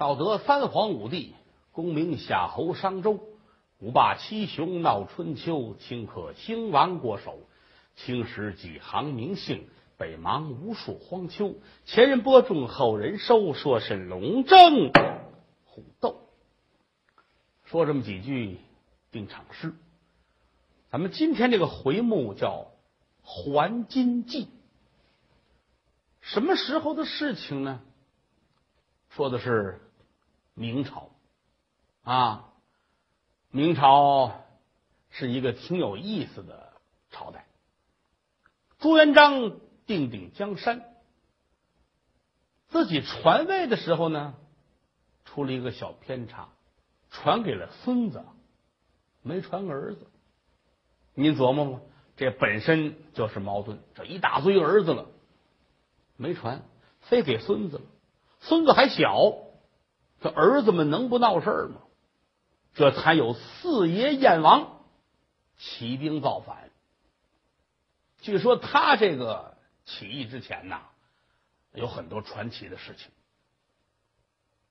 道德三皇五帝，功名夏侯商周，五霸七雄闹春秋，顷刻兴亡过手，青史几行名姓，北邙无数荒丘。前人播种，后人收，说是龙争虎斗。说这么几句定场诗。咱们今天这个回目叫《还金记》，什么时候的事情呢？说的是明朝啊，明朝是一个挺有意思的朝代。朱元璋定鼎江山，自己传位的时候呢，出了一个小偏差，传给了孙子，没传儿子。您琢磨吗？这本身就是矛盾。这一大堆儿子了，没传，非给孙子了。孙子还小，这儿子们能不闹事吗？这才有四爷燕王起兵造反。据说他这个起义之前呐，有很多传奇的事情。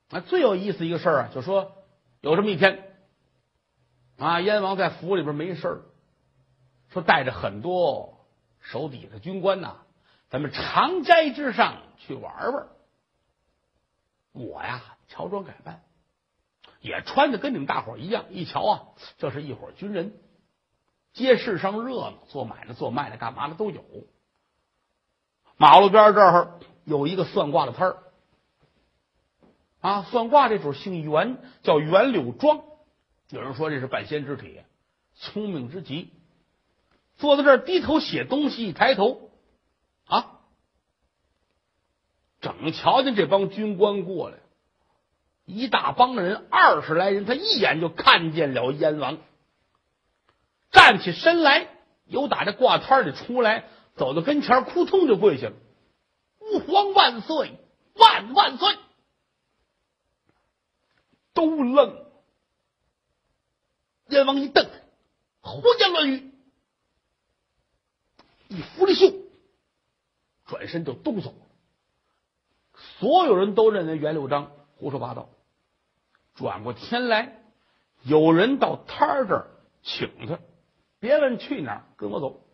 那最有意思一个事儿啊，就说有这么一天啊，燕王在府里边没事儿。说带着很多手底下军官呐，咱们长斋之上去玩玩。我呀，乔装改扮，也穿的跟你们大伙一样。一瞧啊，这是一伙军人，街市上热闹，做买卖、做卖的、干嘛的都有。马路边这儿有一个算卦的摊儿，啊，算卦这主姓袁，叫袁柳庄。有人说这是半仙之体，聪明之极。坐在这儿低头写东西，一抬头，啊，整瞧见这帮军官过来，一大帮人，二十来人，他一眼就看见了燕王，站起身来，由打这挂摊里出来，走到跟前，扑通就跪下了：“吾皇万岁，万万岁！”都愣。燕王一瞪：“胡言乱语！”一拂了袖，转身就都走了。所有人都认为袁六章胡说八道。转过天来，有人到摊儿这儿请他，别问去哪儿，跟我走，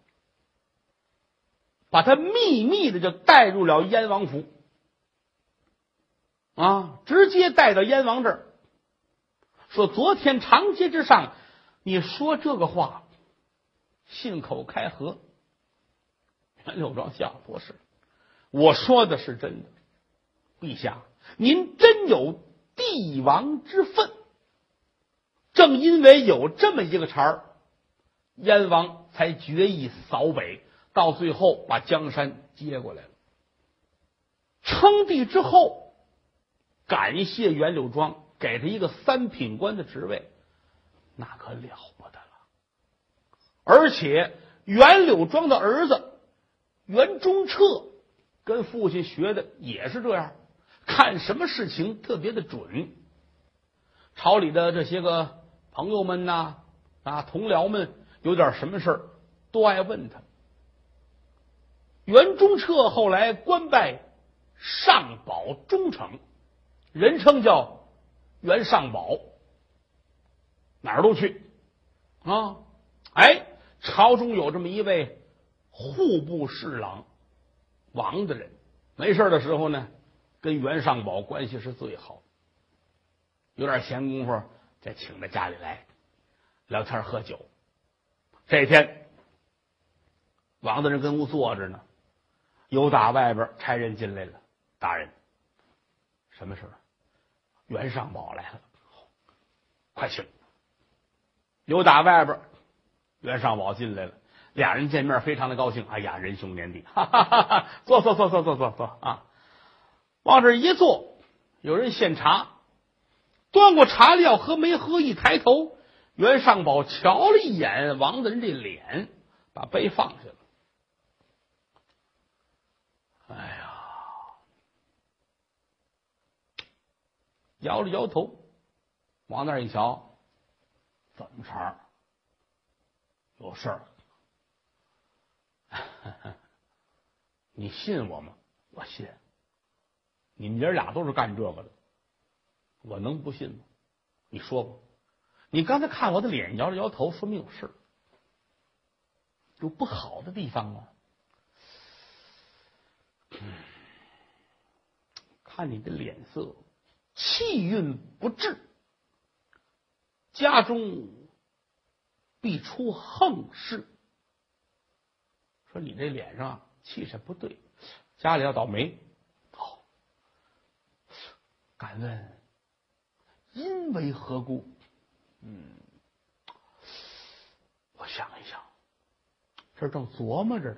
把他秘密的就带入了燕王府，啊，直接带到燕王这儿，说昨天长街之上，你说这个话，信口开河。袁六庄笑，不是，我说的是真的。陛下，您真有帝王之分。正因为有这么一个茬儿，燕王才决意扫北，到最后把江山接过来了。称帝之后，感谢袁柳庄，给他一个三品官的职位，那可了不得了。而且袁柳庄的儿子。袁中彻跟父亲学的也是这样，看什么事情特别的准。朝里的这些个朋友们呐，啊，同僚们有点什么事儿，都爱问他。袁中彻后来官拜上宝中丞，人称叫袁上宝，哪儿都去啊。哎，朝中有这么一位。户部侍郎王的人，没事的时候呢，跟袁尚宝关系是最好。有点闲工夫，再请到家里来聊天喝酒。这天，王大人跟屋坐着呢，有打外边差人进来了。大人，什么事袁尚宝来了，快请。有打外边，袁尚宝进来了。俩人见面非常的高兴，哎呀，仁兄年弟，哈哈哈哈坐坐坐坐坐坐坐啊！往这一坐，有人献茶，端过茶料喝没喝？一抬头，袁尚宝瞧了一眼王大人这脸，把杯放下了。哎呀，摇了摇头，往那一瞧，怎么茬有事儿。你信我吗？我信。你们爷俩都是干这个的，我能不信吗？你说吧，你刚才看我的脸摇了摇头，说明有事，有不好的地方吗？看你的脸色，气运不至，家中必出横事。说你这脸上气色不对，家里要倒霉。敢问因为何故？嗯，我想一想，这正琢磨着呢，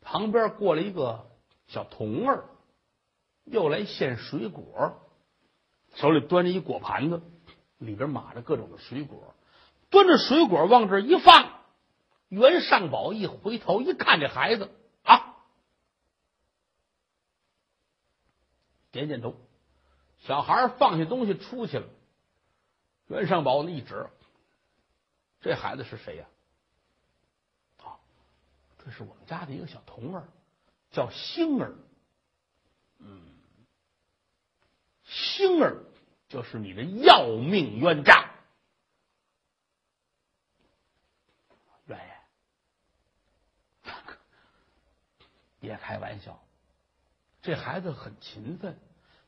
旁边过来一个小童儿。又来献水果，手里端着一果盘子，里边码着各种的水果，端着水果往这一放。袁尚宝一回头一看，这孩子啊，点点头。小孩放下东西出去了。袁尚宝那一指，这孩子是谁呀？啊，这是我们家的一个小童儿，叫星儿。嗯。星儿就是你的要命冤家，袁爷，别开玩笑，这孩子很勤奋，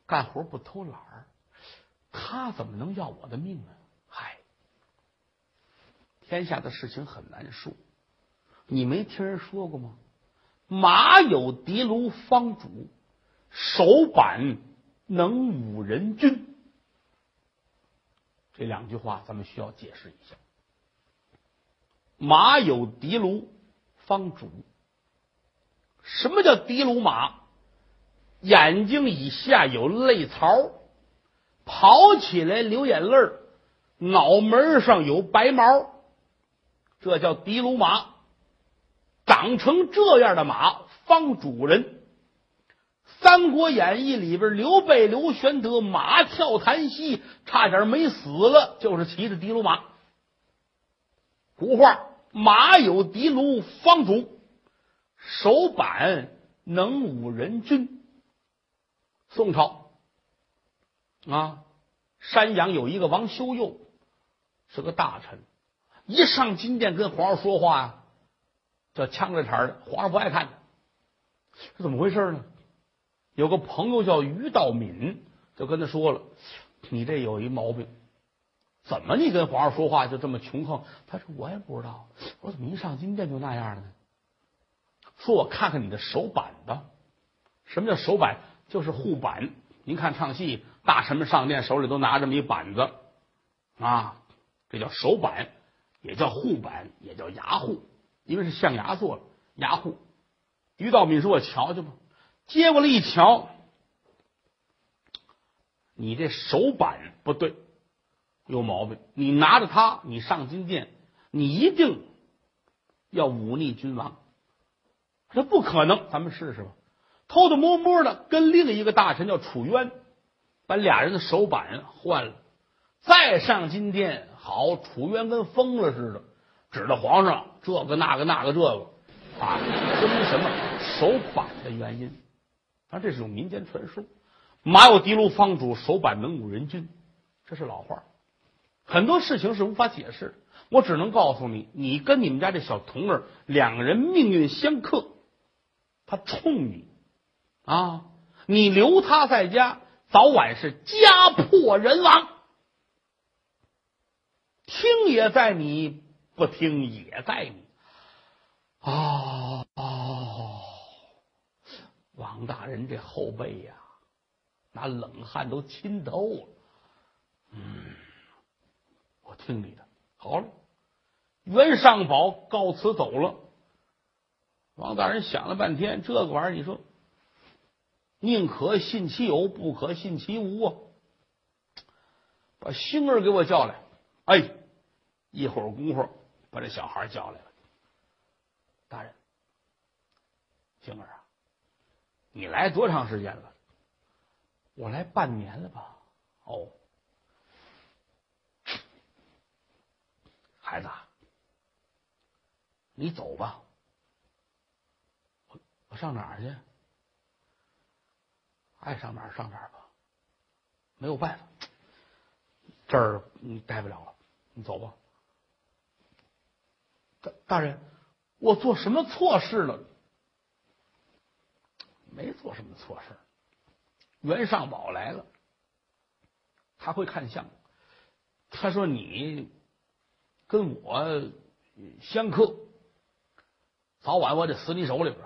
干活不偷懒儿，他怎么能要我的命呢？嗨，天下的事情很难说，你没听人说过吗？马有的卢方主，手板。能五人君，这两句话咱们需要解释一下。马有的卢方主，什么叫的卢马？眼睛以下有泪槽，跑起来流眼泪脑门上有白毛，这叫的卢马。长成这样的马，方主人。《三国演义》里边，刘备刘玄德马跳檀溪，差点没死了，就是骑着的卢马。古话：马有的卢方主，手板能武人君。宋朝啊，山阳有一个王修佑，是个大臣，一上金殿跟皇上说话呀，叫呛着茬的，皇上不爱看，是怎么回事呢？有个朋友叫于道敏，就跟他说了：“你这有一毛病，怎么你跟皇上说话就这么穷横？”他说：“我也不知道，我怎么一上金殿就那样了呢？”说：“我看看你的手板吧。什么叫手板？就是护板。您看唱戏，大臣们上殿手里都拿这么一板子啊，这叫手板，也叫护板，也叫牙护，因为是象牙做的牙护。”于道敏说：“我瞧瞧吧。”接过来一瞧，你这手板不对，有毛病。你拿着它，你上金殿，你一定要忤逆君王。这不可能，咱们试试吧。偷偷摸摸的跟另一个大臣叫楚渊，把俩人的手板换了，再上金殿。好，楚渊跟疯了似的，指着皇上这个那个那个这个啊，说明什么？手板的原因。啊，这是种民间传说。马有的卢方主，手板能武人君，这是老话。很多事情是无法解释，我只能告诉你，你跟你们家这小童儿两个人命运相克，他冲你啊！你留他在家，早晚是家破人亡。听也在你，不听也在你。啊啊！王大人这后背呀，那冷汗都浸透了。嗯，我听你的，好了。袁尚宝告辞走了。王大人想了半天，这个玩意儿，你说，宁可信其有，不可信其无啊！把星儿给我叫来。哎，一会儿功夫把这小孩叫来了。大人，星儿啊。你来多长时间了？我来半年了吧。哦，孩子，你走吧。我我上哪儿去？爱上哪儿上哪儿吧。没有办法，这儿你待不了了，你走吧。大大人，我做什么错事了？没做什么错事。袁尚宝来了，他会看相。他说：“你跟我相克，早晚我得死你手里边。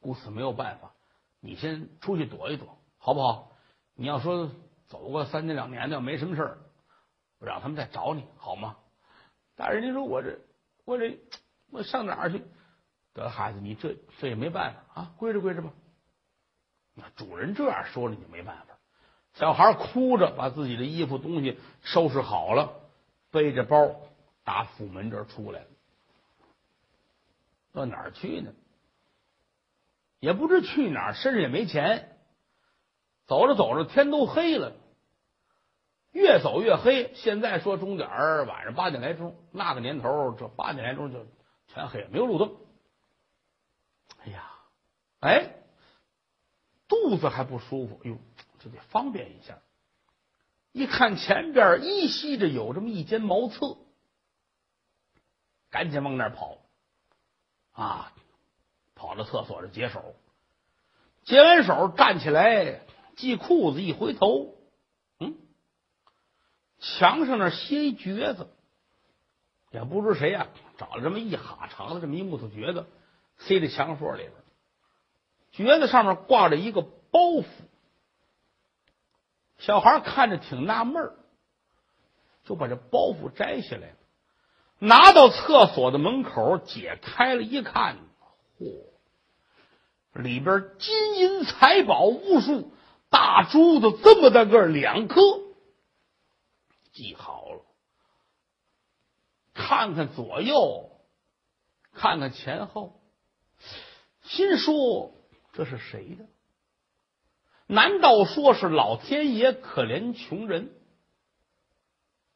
故此没有办法，你先出去躲一躲，好不好？你要说走个三年两年的，没什么事儿，我让他们再找你，好吗？大人，您说我这我这我上哪儿去？得孩子，你这这也没办法啊，归着归着吧。那主人这样说了，你没办法。小孩哭着把自己的衣服东西收拾好了，背着包打府门这出来了。到哪儿去呢？也不知去哪儿，身上也没钱。走着走着，天都黑了，越走越黑。现在说钟点儿晚上八点来钟，那个年头这八点来钟就全黑，没有路灯。哎呀，哎，肚子还不舒服，哟，这得方便一下。一看前边依稀着有这么一间茅厕，赶紧往那跑。啊，跑到厕所这解手，解完手站起来系裤子，一回头，嗯，墙上那歇一橛子，也不知谁呀，找了这么一哈长的这么一木头橛子，塞在墙缝里边。橛子上面挂着一个包袱，小孩看着挺纳闷儿，就把这包袱摘下来。拿到厕所的门口，解开了一看，嚯，里边金银财宝无数，大珠子这么大个两颗，记好了。看看左右，看看前后，心说这是谁的？难道说是老天爷可怜穷人，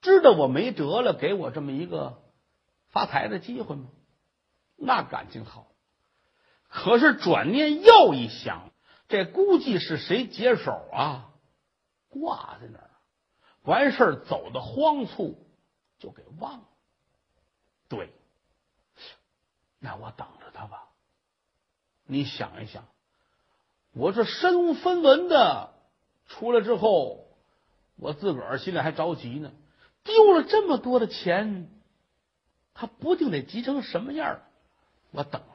知道我没辙了，给我这么一个？发财的机会吗？那感情好，可是转念又一想，这估计是谁解手啊？挂在那儿，完事儿走的慌促，就给忘了。对，那我等着他吧。你想一想，我这身无分文的出来之后，我自个儿心里还着急呢，丢了这么多的钱。他不定得急成什么样我等着。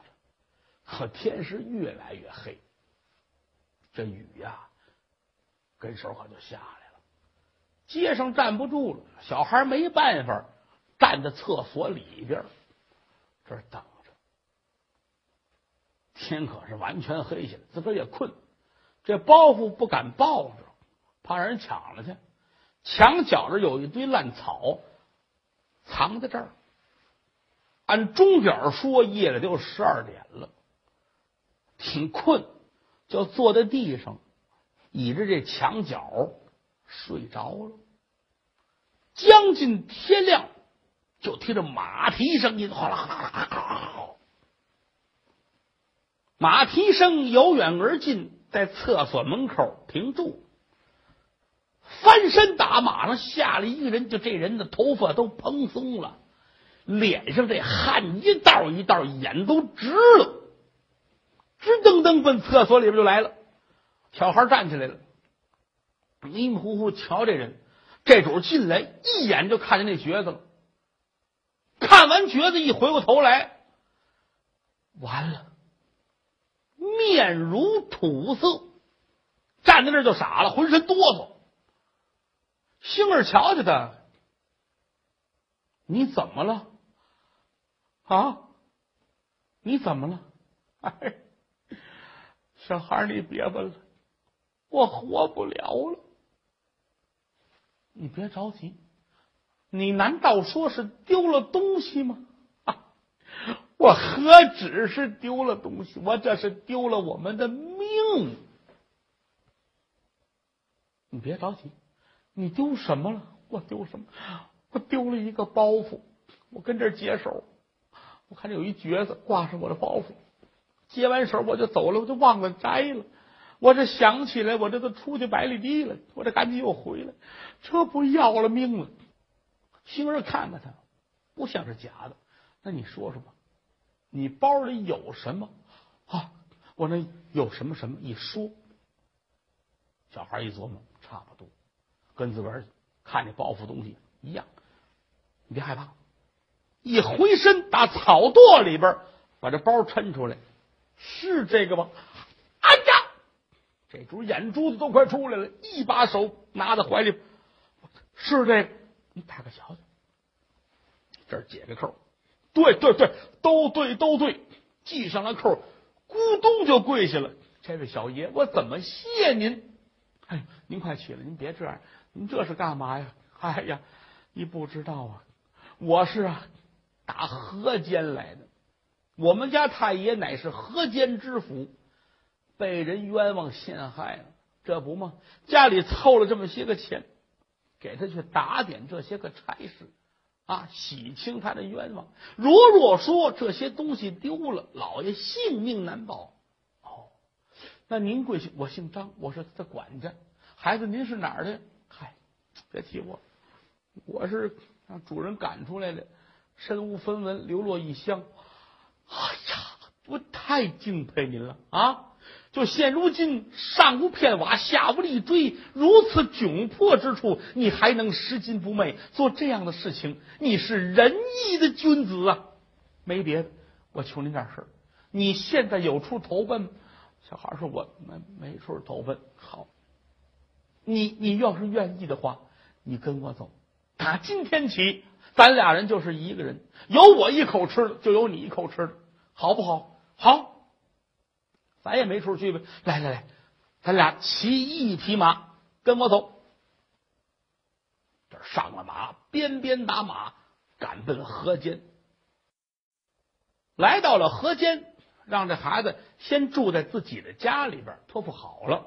可天是越来越黑，这雨呀，跟手可就下来了。街上站不住了，小孩没办法，站在厕所里边这等着。天可是完全黑下来，自个儿也困，这包袱不敢抱着，怕让人抢了去。墙角这有一堆烂草，藏在这儿。按钟点说，夜里都十二点了，挺困，就坐在地上，倚着这墙角睡着了。将近天亮，就听着马蹄声音，哗啦哗啦哗啦，马蹄声由远而近，在厕所门口停住，翻身打马上下来一个人，就这人的头发都蓬松了。脸上这汗一道一道，眼都直了，直噔噔奔厕所里边就来了。小孩站起来了，迷迷糊糊瞧这人，这主进来一眼就看见那瘸子了。看完瘸子，一回过头来，完了，面如土色，站在那就傻了，浑身哆嗦。星儿瞧瞧他，你怎么了？啊，你怎么了？哎，小孩，你别问了，我活不了了。你别着急，你难道说是丢了东西吗？啊，我何止是丢了东西，我这是丢了我们的命。你别着急，你丢什么了？我丢什么？我丢了一个包袱，我跟这解手。我看见有一橛子挂上我的包袱，接完手我就走了，我就忘了摘了。我这想起来，我这都出去百里地了，我这赶紧又回来，这不要了命了。星儿看看他，不像是假的。那你说说吧，你包里有什么啊？我那有什么什么？一说，小孩一琢磨，差不多，跟自个儿看见包袱东西一样。你别害怕，一回身打草垛里边把这包抻出来，是这个吗？哎呀，这主眼珠子都快出来了，一把手拿在怀里，是这个。你打个瞧瞧，这儿解个扣，对对对，都对都对，系上了扣，咕咚就跪下了。这位小爷，我怎么谢您？哎，您快起来，您别这样，您这是干嘛呀？哎呀，你不知道啊，我是啊，打河间来的。我们家太爷乃是河间知府，被人冤枉陷害了，这不吗？家里凑了这么些个钱。给他去打点这些个差事，啊，洗清他的冤枉。如若说这些东西丢了，老爷性命难保。哦，那您贵姓？我姓张，我是他的管家。孩子，您是哪儿的？嗨，别提我，我是让主人赶出来的，身无分文，流落异乡。太敬佩您了啊！就现如今，上无片瓦，下无立锥，如此窘迫之处，你还能拾金不昧，做这样的事情？你是仁义的君子啊！没别的，我求您点事。你现在有处投奔？小孩说：“我没没处投奔。”好，你你要是愿意的话，你跟我走。打今天起，咱俩人就是一个人，有我一口吃的，就有你一口吃的，好不好？好。咱也没处去呗，来来来，咱俩骑一匹马，跟我走。这上了马，鞭鞭打马，赶奔河间。来到了河间，让这孩子先住在自己的家里边，托付好了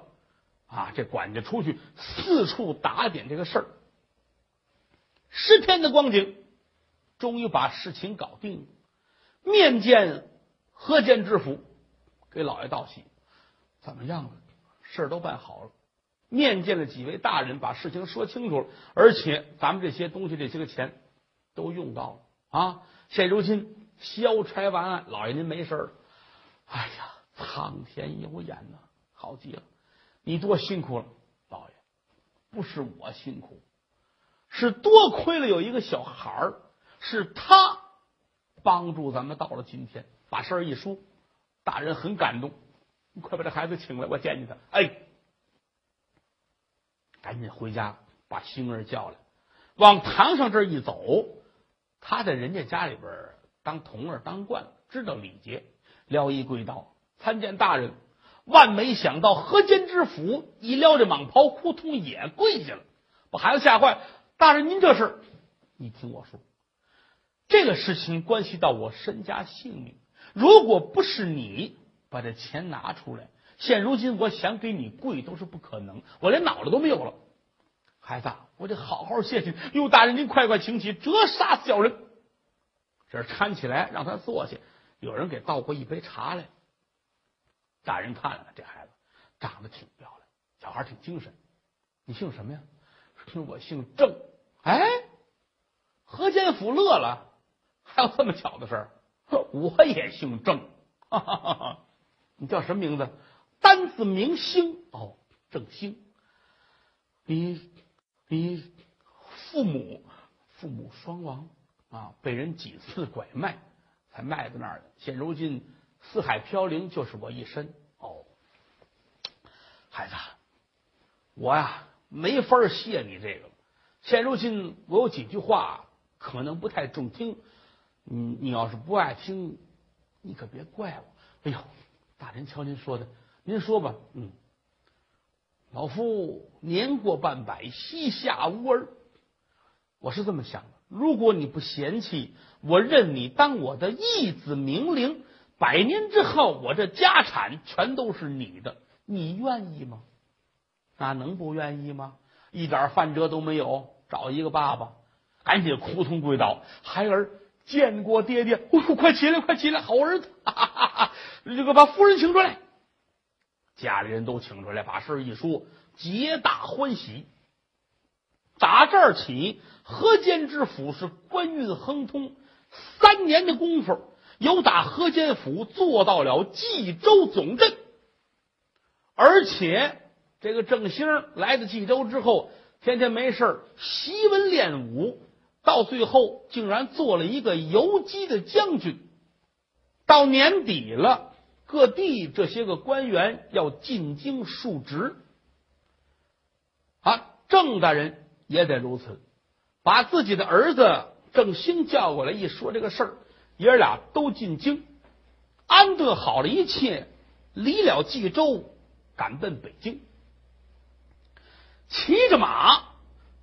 啊。这管家出去四处打点这个事儿，十天的光景，终于把事情搞定了。面见河间知府。给老爷道喜，怎么样了？事儿都办好了，面见了几位大人，把事情说清楚了，而且咱们这些东西、这些个钱都用到了啊！现如今消差完案，老爷您没事了。哎呀，苍天有眼呐，好极了！你多辛苦了，老爷，不是我辛苦，是多亏了有一个小孩儿，是他帮助咱们到了今天，把事儿一说。大人很感动，你快把这孩子请来，我见见他。哎，赶紧回家把星儿叫来，往堂上这一走。他在人家家里边当童儿当惯了，知道礼节，撩衣跪倒，参见大人。万没想到河间知府一撩这蟒袍，扑通也跪下了，把孩子吓坏。大人，您这是？你听我说，这个事情关系到我身家性命。如果不是你把这钱拿出来，现如今我想给你跪都是不可能，我连脑袋都没有了。孩子，我得好好谢谢。哟，大人您快快请起，折杀小人。这搀起来让他坐下，有人给倒过一杯茶来。大人看了看这孩子，长得挺漂亮，小孩挺精神。你姓什么呀？说我姓郑。哎，何建甫乐了，还有这么巧的事儿。我也姓郑，你叫什么名字？单字明星哦，郑兴。你你父母父母双亡啊，被人几次拐卖，才卖到那儿的。现如今四海飘零，就是我一身哦。孩子，我呀没法谢你这个。现如今我有几句话可能不太中听。你你要是不爱听，你可别怪我。哎呦，大人，瞧您说的，您说吧。嗯，老夫年过半百，膝下无儿。我是这么想的，如果你不嫌弃，我认你当我的义子名伶。百年之后，我这家产全都是你的，你愿意吗？那能不愿意吗？一点饭辙都没有，找一个爸爸，赶紧扑通跪倒，孩儿。见过爹爹，快起来，快起来，好儿子！这个把夫人请出来。家里人都请出来，把事一说，皆大欢喜。打这儿起，河间知府是官运亨通，三年的功夫，由打河间府做到了冀州总镇，而且这个郑兴来到冀州之后，天天没事儿习文练武，到最后竟然做了一个游击的将军。到年底了，各地这些个官员要进京述职，啊，郑大人。也得如此，把自己的儿子郑兴叫过来一说这个事儿，爷俩都进京，安顿好了一切，离了冀州，赶奔北京，骑着马，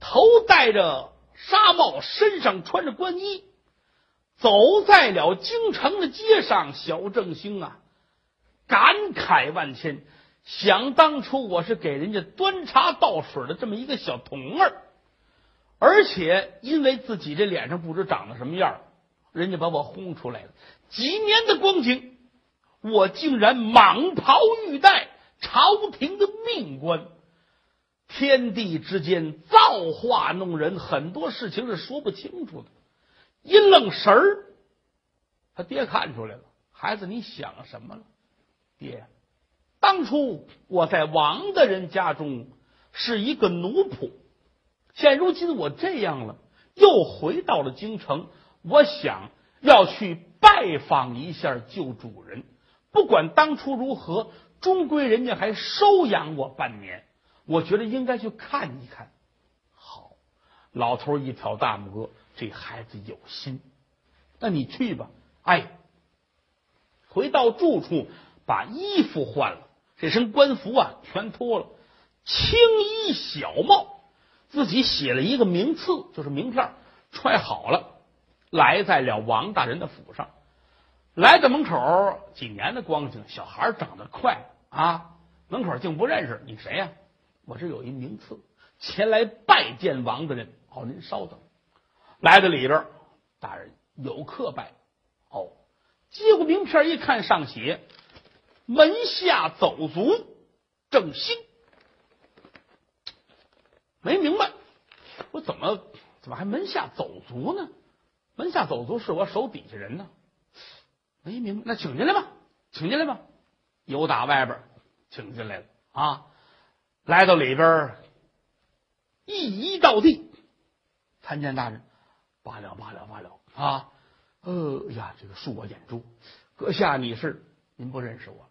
头戴着纱帽，身上穿着官衣，走在了京城的街上。小正兴啊，感慨万千，想当初我是给人家端茶倒水的这么一个小童儿。而且因为自己这脸上不知长得什么样，人家把我轰出来了。几年的光景，我竟然蟒袍玉带，朝廷的命官。天地之间造化弄人，很多事情是说不清楚的。一愣神儿，他爹看出来了，孩子，你想什么了？爹，当初我在王大人家中是一个奴仆。现如今我这样了，又回到了京城，我想要去拜访一下旧主人。不管当初如何，终归人家还收养我半年，我觉得应该去看一看。好，老头一挑大拇哥，这孩子有心，那你去吧。哎，回到住处，把衣服换了，这身官服啊全脱了，青衣小帽。自己写了一个名次，就是名片，揣好了，来在了王大人的府上。来到门口，几年的光景，小孩长得快啊！门口竟不认识你谁呀？我这有一名次，前来拜见王大人。哦，您稍等。来到里边，大人有客拜。哦，接过名片一看，上写门下走卒郑兴。没明白，我怎么怎么还门下走卒呢？门下走卒是我手底下人呢。没明白，那请进来吧，请进来吧。有打外边请进来了啊，来到里边，一一到地，参见大人，罢了罢了罢了啊！呃呀，这个恕我眼珠，阁下你是您不认识我，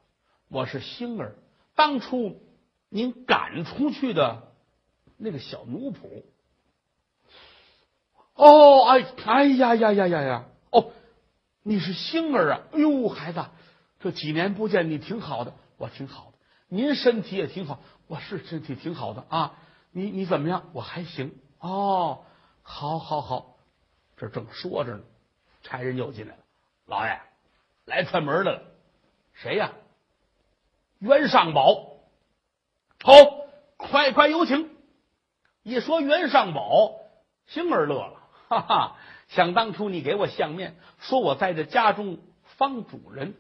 我是星儿，当初您赶出去的。那个小奴仆，哦，哎，哎呀呀呀呀呀，哦，你是星儿啊？哎呦，孩子，这几年不见，你挺好的，我挺好的，您身体也挺好，我是身体挺好的啊。你你怎么样？我还行。哦，好，好，好，这正说着呢，差人又进来了。老爷，来串门的了，谁呀？袁尚宝。好，快快有请。一说袁尚宝，星儿乐了，哈哈！想当初你给我相面，说我在这家中方主人，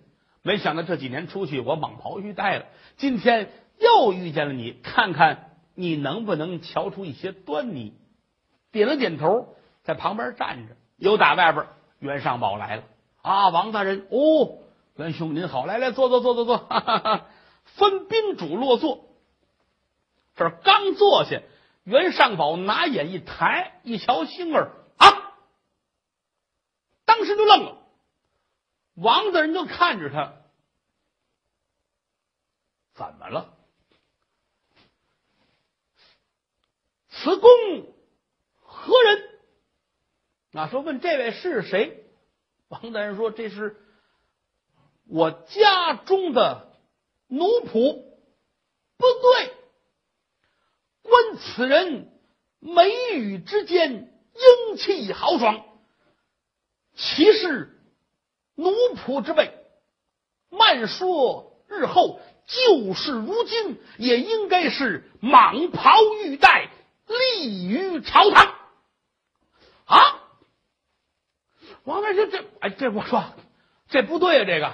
没想到这几年出去，我蟒袍玉带了。今天又遇见了你，看看你能不能瞧出一些端倪。点了点头，在旁边站着。有打外边，袁尚宝来了啊！王大人，哦，袁兄您好，来来坐坐坐坐坐，哈哈哈！分宾主落座。这刚坐下。袁尚宝拿眼一抬，一瞧星儿啊，当时就愣了。王大人就看着他，怎么了？此公何人？啊，说问这位是谁？王大人说：“这是我家中的奴仆。”不对。观此人眉宇之间英气豪爽，其是奴仆之辈。慢说日后旧事如今，也应该是蟒袍玉带，立于朝堂。啊！王大人，这哎，这我说这不对啊！这个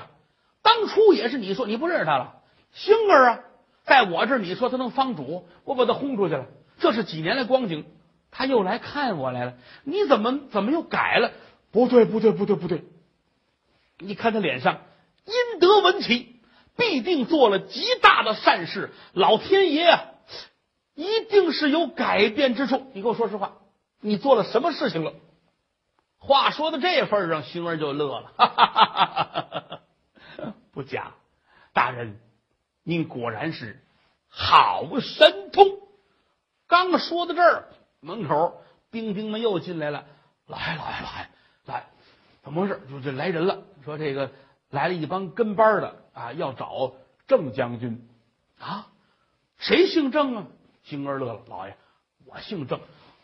当初也是你说你不认识他了，星儿啊，在我这儿，你说他能方主？我把他轰出去了。这是几年的光景，他又来看我来了。你怎么怎么又改了？不对，不对，不对，不对！你看他脸上阴德文起，必定做了极大的善事。老天爷啊，一定是有改变之处。你给我说实话，你做了什么事情了？话说到这份上，星儿就乐了，哈哈哈哈哈！不假，大人，您果然是好神通。刚说到这儿，门口兵丁们又进来了，来来来来，怎么回事？就这来人了，说这个来了一帮跟班的啊，要找郑将军啊。谁姓郑啊？星儿乐了，老爷，我姓郑。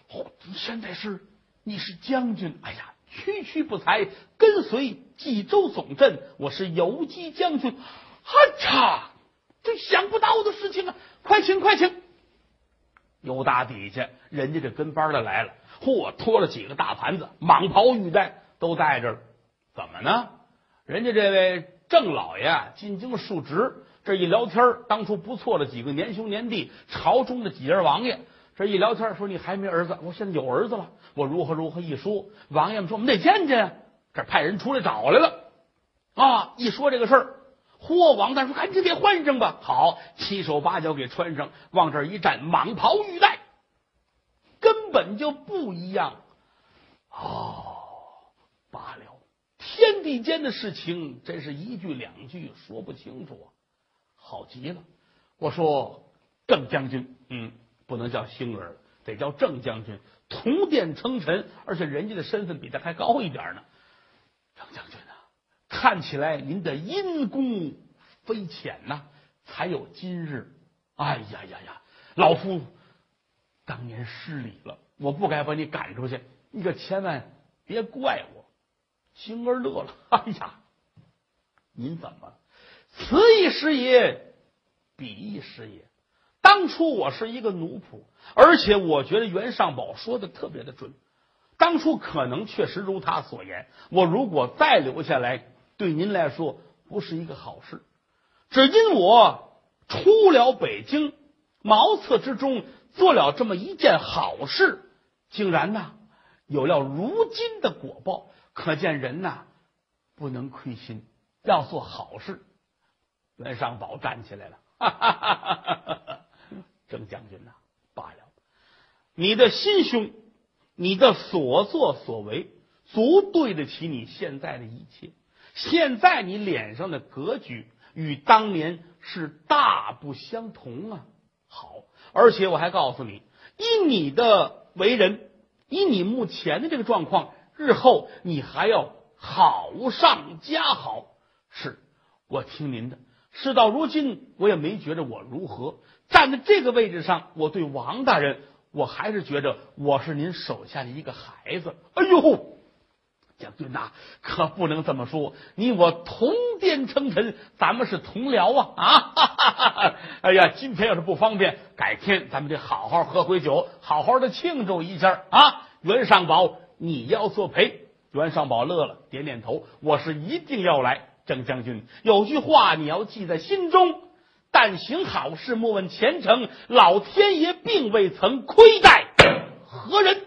哦，现在是。你是将军，哎呀，区区不才，跟随冀州总镇，我是游击将军。哈嚓，这想不到的事情啊！快请，快请！又打底下，人家这跟班的来了，嚯，拖了几个大盘子，蟒袍玉带都带着了。怎么呢？人家这位郑老爷进京述职，这一聊天当初不错的几个年兄年弟，朝中的几任王爷。这一聊天说你还没儿子，我现在有儿子了，我如何如何一说，王爷们说我们得见见，这派人出来找来了啊！一说这个事儿，嚯，王大说赶紧给换上吧，好，七手八脚给穿上，往这一站，蟒袍玉带，根本就不一样哦。罢了，天地间的事情真是一句两句说不清楚啊，好极了。我说郑将军，嗯。不能叫星儿，得叫郑将军。同殿称臣，而且人家的身份比他还高一点呢。郑将军啊，看起来您的阴功非浅呐，才有今日。哎呀呀呀，老夫当年失礼了，我不该把你赶出去，你可千万别怪我。星儿乐了，哎呀，您怎么？此一时也，彼一时也。当初我是一个奴仆，而且我觉得袁尚宝说的特别的准。当初可能确实如他所言，我如果再留下来，对您来说不是一个好事。只因我出了北京，茅厕之中做了这么一件好事，竟然呢有了如今的果报。可见人呐不能亏心，要做好事。袁尚宝站起来了，哈哈哈哈哈哈。郑将军呐，罢了，你的心胸，你的所作所为，足对得起你现在的一切。现在你脸上的格局与当年是大不相同啊！好，而且我还告诉你，以你的为人，以你目前的这个状况，日后你还要好上加好。是我听您的。事到如今，我也没觉着我如何。站在这个位置上，我对王大人，我还是觉着我是您手下的一个孩子。哎呦，将军呐，可不能这么说，你我同殿称臣，咱们是同僚啊！啊，哎呀，今天要是不方便，改天咱们得好好喝回酒，好好的庆祝一下啊！袁尚宝，你要作陪。袁尚宝乐了，点点头，我是一定要来。郑将军，有句话你要记在心中。但行好事，莫问前程。老天爷并未曾亏待何人。